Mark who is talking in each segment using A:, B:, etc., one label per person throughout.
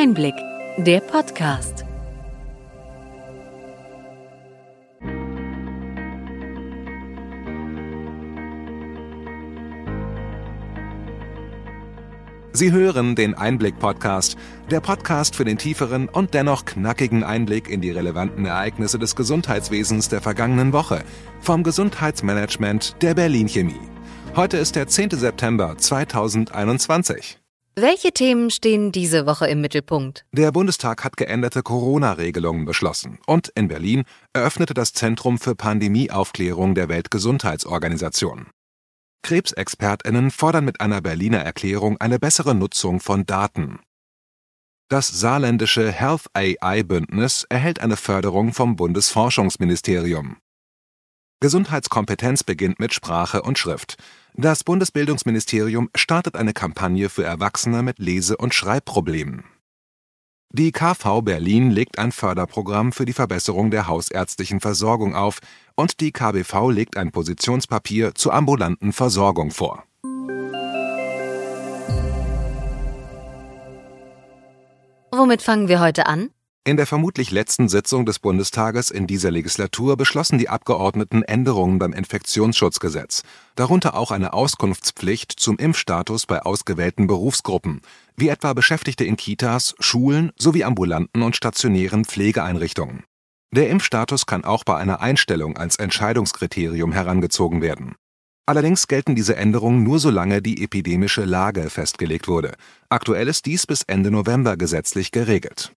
A: Einblick, der Podcast.
B: Sie hören den Einblick-Podcast, der Podcast für den tieferen und dennoch knackigen Einblick in die relevanten Ereignisse des Gesundheitswesens der vergangenen Woche vom Gesundheitsmanagement der Berlin Chemie. Heute ist der 10. September 2021.
A: Welche Themen stehen diese Woche im Mittelpunkt?
B: Der Bundestag hat geänderte Corona-Regelungen beschlossen und in Berlin eröffnete das Zentrum für Pandemieaufklärung der Weltgesundheitsorganisation. Krebsexpertinnen fordern mit einer Berliner Erklärung eine bessere Nutzung von Daten. Das saarländische Health AI Bündnis erhält eine Förderung vom Bundesforschungsministerium. Gesundheitskompetenz beginnt mit Sprache und Schrift. Das Bundesbildungsministerium startet eine Kampagne für Erwachsene mit Lese- und Schreibproblemen. Die KV Berlin legt ein Förderprogramm für die Verbesserung der hausärztlichen Versorgung auf und die KBV legt ein Positionspapier zur ambulanten Versorgung vor.
A: Womit fangen wir heute an?
B: In der vermutlich letzten Sitzung des Bundestages in dieser Legislatur beschlossen die Abgeordneten Änderungen beim Infektionsschutzgesetz, darunter auch eine Auskunftspflicht zum Impfstatus bei ausgewählten Berufsgruppen, wie etwa Beschäftigte in Kitas, Schulen sowie ambulanten und stationären Pflegeeinrichtungen. Der Impfstatus kann auch bei einer Einstellung als Entscheidungskriterium herangezogen werden. Allerdings gelten diese Änderungen nur solange die epidemische Lage festgelegt wurde. Aktuell ist dies bis Ende November gesetzlich geregelt.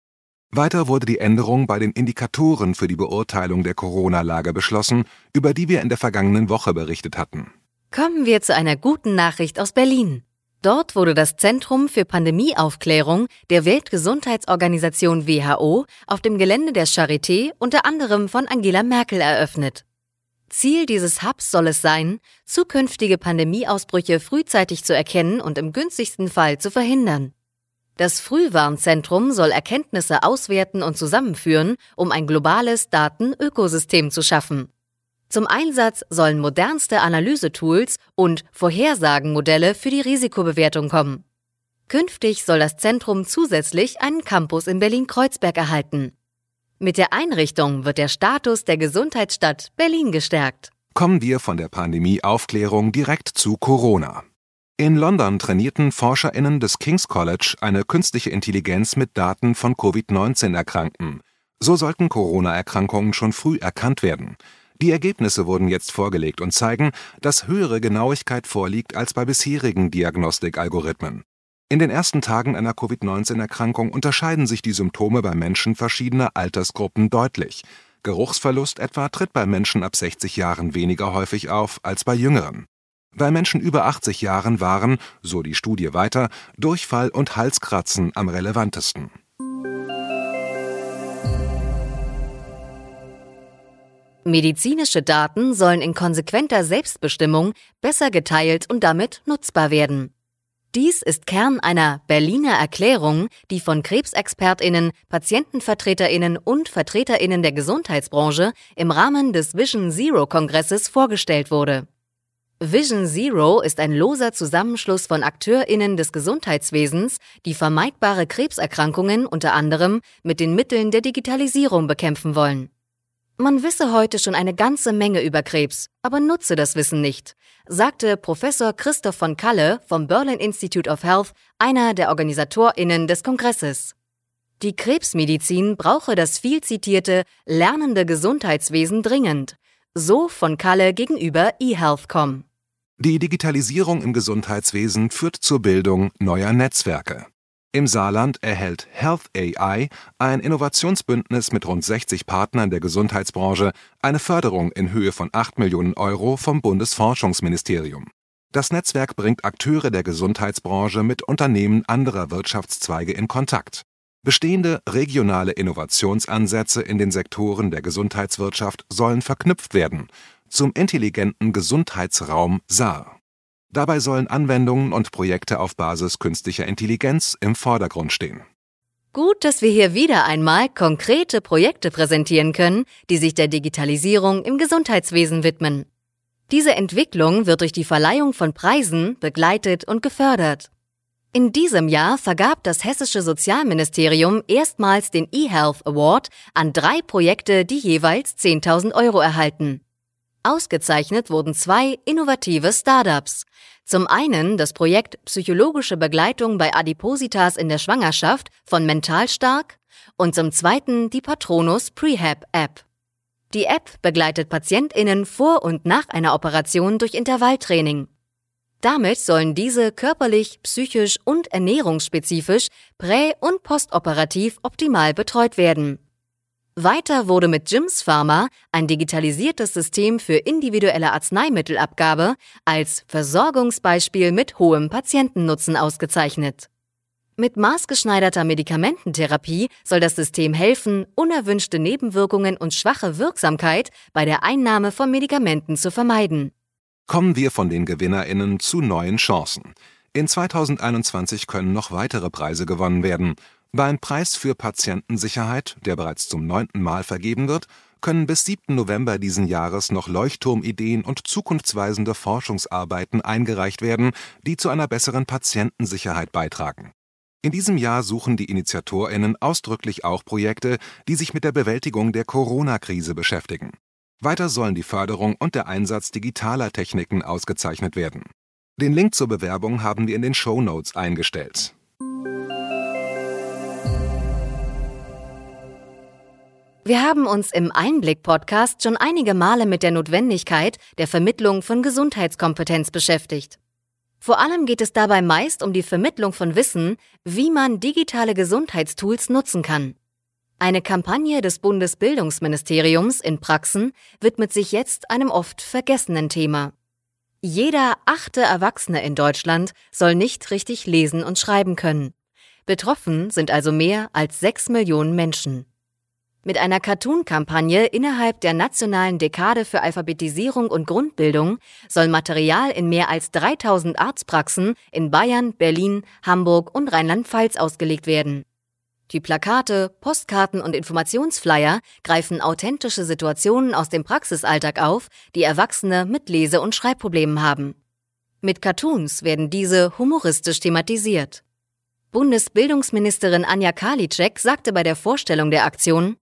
B: Weiter wurde die Änderung bei den Indikatoren für die Beurteilung der Corona-Lage beschlossen, über die wir in der vergangenen Woche berichtet hatten.
A: Kommen wir zu einer guten Nachricht aus Berlin. Dort wurde das Zentrum für Pandemieaufklärung der Weltgesundheitsorganisation WHO auf dem Gelände der Charité unter anderem von Angela Merkel eröffnet. Ziel dieses Hubs soll es sein, zukünftige Pandemieausbrüche frühzeitig zu erkennen und im günstigsten Fall zu verhindern. Das Frühwarnzentrum soll Erkenntnisse auswerten und zusammenführen, um ein globales Datenökosystem zu schaffen. Zum Einsatz sollen modernste Analysetools und Vorhersagenmodelle für die Risikobewertung kommen. Künftig soll das Zentrum zusätzlich einen Campus in Berlin-Kreuzberg erhalten. Mit der Einrichtung wird der Status der Gesundheitsstadt Berlin gestärkt.
B: Kommen wir von der Pandemieaufklärung direkt zu Corona. In London trainierten ForscherInnen des King's College eine künstliche Intelligenz mit Daten von Covid-19-Erkrankten. So sollten Corona-Erkrankungen schon früh erkannt werden. Die Ergebnisse wurden jetzt vorgelegt und zeigen, dass höhere Genauigkeit vorliegt als bei bisherigen Diagnostikalgorithmen. In den ersten Tagen einer Covid-19-Erkrankung unterscheiden sich die Symptome bei Menschen verschiedener Altersgruppen deutlich. Geruchsverlust etwa tritt bei Menschen ab 60 Jahren weniger häufig auf als bei Jüngeren. Bei Menschen über 80 Jahren waren, so die Studie weiter, Durchfall und Halskratzen am relevantesten.
A: Medizinische Daten sollen in konsequenter Selbstbestimmung besser geteilt und damit nutzbar werden. Dies ist Kern einer Berliner Erklärung, die von Krebsexpertinnen, Patientenvertreterinnen und Vertreterinnen der Gesundheitsbranche im Rahmen des Vision Zero Kongresses vorgestellt wurde. Vision Zero ist ein loser Zusammenschluss von AkteurInnen des Gesundheitswesens, die vermeidbare Krebserkrankungen unter anderem mit den Mitteln der Digitalisierung bekämpfen wollen. Man wisse heute schon eine ganze Menge über Krebs, aber nutze das Wissen nicht, sagte Professor Christoph von Kalle vom Berlin Institute of Health, einer der OrganisatorInnen des Kongresses. Die Krebsmedizin brauche das viel zitierte lernende Gesundheitswesen dringend, so von Kalle gegenüber eHealth.com.
B: Die Digitalisierung im Gesundheitswesen führt zur Bildung neuer Netzwerke. Im Saarland erhält Health AI, ein Innovationsbündnis mit rund 60 Partnern der Gesundheitsbranche, eine Förderung in Höhe von 8 Millionen Euro vom Bundesforschungsministerium. Das Netzwerk bringt Akteure der Gesundheitsbranche mit Unternehmen anderer Wirtschaftszweige in Kontakt. Bestehende regionale Innovationsansätze in den Sektoren der Gesundheitswirtschaft sollen verknüpft werden zum intelligenten Gesundheitsraum SAR. Dabei sollen Anwendungen und Projekte auf Basis künstlicher Intelligenz im Vordergrund stehen.
A: Gut, dass wir hier wieder einmal konkrete Projekte präsentieren können, die sich der Digitalisierung im Gesundheitswesen widmen. Diese Entwicklung wird durch die Verleihung von Preisen begleitet und gefördert. In diesem Jahr vergab das hessische Sozialministerium erstmals den eHealth Award an drei Projekte, die jeweils 10.000 Euro erhalten. Ausgezeichnet wurden zwei innovative Startups. Zum einen das Projekt Psychologische Begleitung bei Adipositas in der Schwangerschaft von Mental Stark und zum zweiten die Patronus Prehab App. Die App begleitet PatientInnen vor und nach einer Operation durch Intervalltraining. Damit sollen diese körperlich, psychisch und ernährungsspezifisch prä- und postoperativ optimal betreut werden. Weiter wurde mit Jims Pharma ein digitalisiertes System für individuelle Arzneimittelabgabe als Versorgungsbeispiel mit hohem Patientennutzen ausgezeichnet. Mit maßgeschneiderter Medikamententherapie soll das System helfen, unerwünschte Nebenwirkungen und schwache Wirksamkeit bei der Einnahme von Medikamenten zu vermeiden.
B: Kommen wir von den Gewinnerinnen zu neuen Chancen. In 2021 können noch weitere Preise gewonnen werden. Beim Preis für Patientensicherheit, der bereits zum neunten Mal vergeben wird, können bis 7. November diesen Jahres noch Leuchtturmideen und zukunftsweisende Forschungsarbeiten eingereicht werden, die zu einer besseren Patientensicherheit beitragen. In diesem Jahr suchen die Initiatorinnen ausdrücklich auch Projekte, die sich mit der Bewältigung der Corona-Krise beschäftigen. Weiter sollen die Förderung und der Einsatz digitaler Techniken ausgezeichnet werden. Den Link zur Bewerbung haben wir in den Show Notes eingestellt.
A: Wir haben uns im Einblick-Podcast schon einige Male mit der Notwendigkeit der Vermittlung von Gesundheitskompetenz beschäftigt. Vor allem geht es dabei meist um die Vermittlung von Wissen, wie man digitale Gesundheitstools nutzen kann. Eine Kampagne des Bundesbildungsministeriums in Praxen widmet sich jetzt einem oft vergessenen Thema. Jeder achte Erwachsene in Deutschland soll nicht richtig lesen und schreiben können. Betroffen sind also mehr als sechs Millionen Menschen. Mit einer Cartoon-Kampagne innerhalb der nationalen Dekade für Alphabetisierung und Grundbildung soll Material in mehr als 3000 Arztpraxen in Bayern, Berlin, Hamburg und Rheinland-Pfalz ausgelegt werden. Die Plakate, Postkarten und Informationsflyer greifen authentische Situationen aus dem Praxisalltag auf, die Erwachsene mit Lese- und Schreibproblemen haben. Mit Cartoons werden diese humoristisch thematisiert. Bundesbildungsministerin Anja Karliczek sagte bei der Vorstellung der Aktion,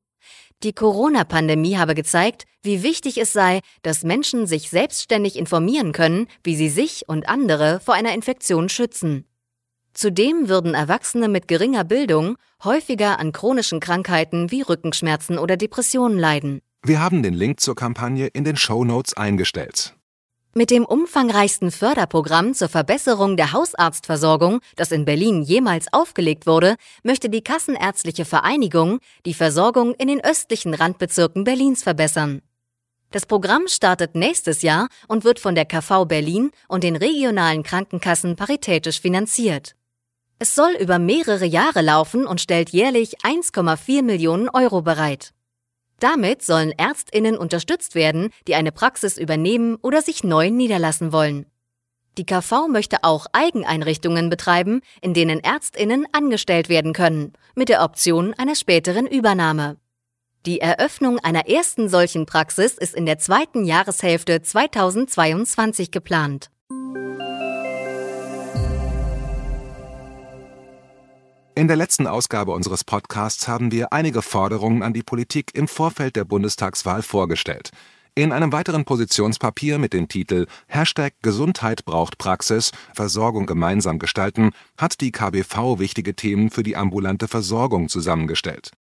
A: die Corona-Pandemie habe gezeigt, wie wichtig es sei, dass Menschen sich selbstständig informieren können, wie sie sich und andere vor einer Infektion schützen. Zudem würden Erwachsene mit geringer Bildung häufiger an chronischen Krankheiten wie Rückenschmerzen oder Depressionen leiden.
B: Wir haben den Link zur Kampagne in den Show Notes eingestellt.
A: Mit dem umfangreichsten Förderprogramm zur Verbesserung der Hausarztversorgung, das in Berlin jemals aufgelegt wurde, möchte die Kassenärztliche Vereinigung die Versorgung in den östlichen Randbezirken Berlins verbessern. Das Programm startet nächstes Jahr und wird von der KV Berlin und den regionalen Krankenkassen paritätisch finanziert. Es soll über mehrere Jahre laufen und stellt jährlich 1,4 Millionen Euro bereit. Damit sollen Ärztinnen unterstützt werden, die eine Praxis übernehmen oder sich neu niederlassen wollen. Die KV möchte auch Eigeneinrichtungen betreiben, in denen Ärztinnen angestellt werden können, mit der Option einer späteren Übernahme. Die Eröffnung einer ersten solchen Praxis ist in der zweiten Jahreshälfte 2022 geplant.
B: In der letzten Ausgabe unseres Podcasts haben wir einige Forderungen an die Politik im Vorfeld der Bundestagswahl vorgestellt. In einem weiteren Positionspapier mit dem Titel Hashtag Gesundheit braucht Praxis, Versorgung gemeinsam gestalten hat die KBV wichtige Themen für die ambulante Versorgung zusammengestellt.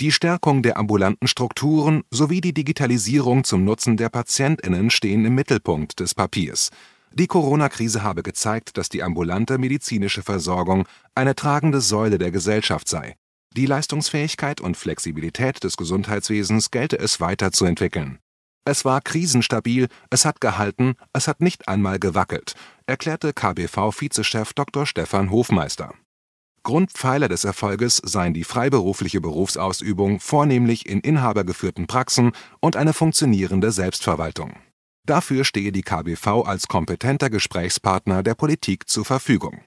B: Die Stärkung der ambulanten Strukturen sowie die Digitalisierung zum Nutzen der Patientinnen stehen im Mittelpunkt des Papiers. Die Corona-Krise habe gezeigt, dass die ambulante medizinische Versorgung eine tragende Säule der Gesellschaft sei. Die Leistungsfähigkeit und Flexibilität des Gesundheitswesens gelte es weiterzuentwickeln. Es war krisenstabil, es hat gehalten, es hat nicht einmal gewackelt, erklärte KBV-Vizechef Dr. Stefan Hofmeister. Grundpfeiler des Erfolges seien die freiberufliche Berufsausübung vornehmlich in inhabergeführten Praxen und eine funktionierende Selbstverwaltung Dafür stehe die KBV als kompetenter Gesprächspartner der Politik zur Verfügung.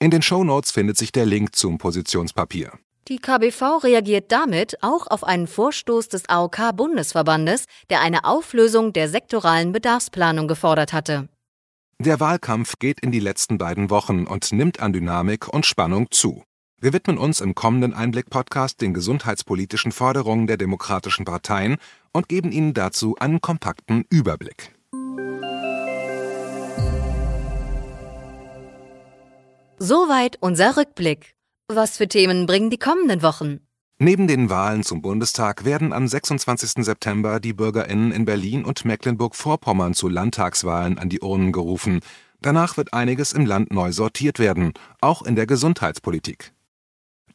B: In den Shownotes findet sich der Link zum Positionspapier.
A: Die KBV reagiert damit auch auf einen Vorstoß des AOK-Bundesverbandes, der eine Auflösung der sektoralen Bedarfsplanung gefordert hatte.
B: Der Wahlkampf geht in die letzten beiden Wochen und nimmt an Dynamik und Spannung zu. Wir widmen uns im kommenden Einblick-Podcast den gesundheitspolitischen Forderungen der demokratischen Parteien und geben Ihnen dazu einen kompakten Überblick.
A: Soweit unser Rückblick. Was für Themen bringen die kommenden Wochen?
B: Neben den Wahlen zum Bundestag werden am 26. September die Bürgerinnen in Berlin und Mecklenburg-Vorpommern zu Landtagswahlen an die Urnen gerufen. Danach wird einiges im Land neu sortiert werden, auch in der Gesundheitspolitik.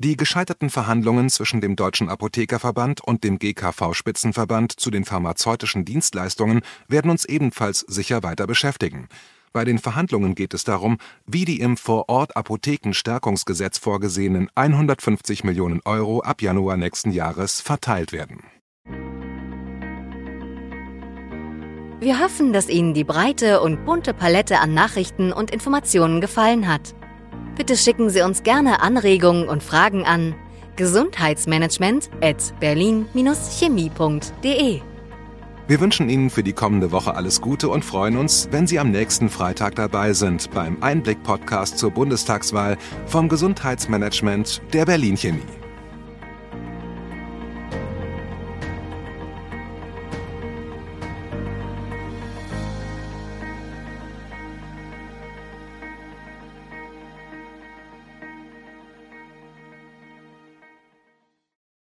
B: Die gescheiterten Verhandlungen zwischen dem Deutschen Apothekerverband und dem GKV-Spitzenverband zu den pharmazeutischen Dienstleistungen werden uns ebenfalls sicher weiter beschäftigen. Bei den Verhandlungen geht es darum, wie die im Vorort-Apothekenstärkungsgesetz vorgesehenen 150 Millionen Euro ab Januar nächsten Jahres verteilt werden.
A: Wir hoffen, dass Ihnen die breite und bunte Palette an Nachrichten und Informationen gefallen hat. Bitte schicken Sie uns gerne Anregungen und Fragen an gesundheitsmanagement at berlin-chemie.de.
B: Wir wünschen Ihnen für die kommende Woche alles Gute und freuen uns, wenn Sie am nächsten Freitag dabei sind beim Einblick-Podcast zur Bundestagswahl vom Gesundheitsmanagement der Berlin Chemie.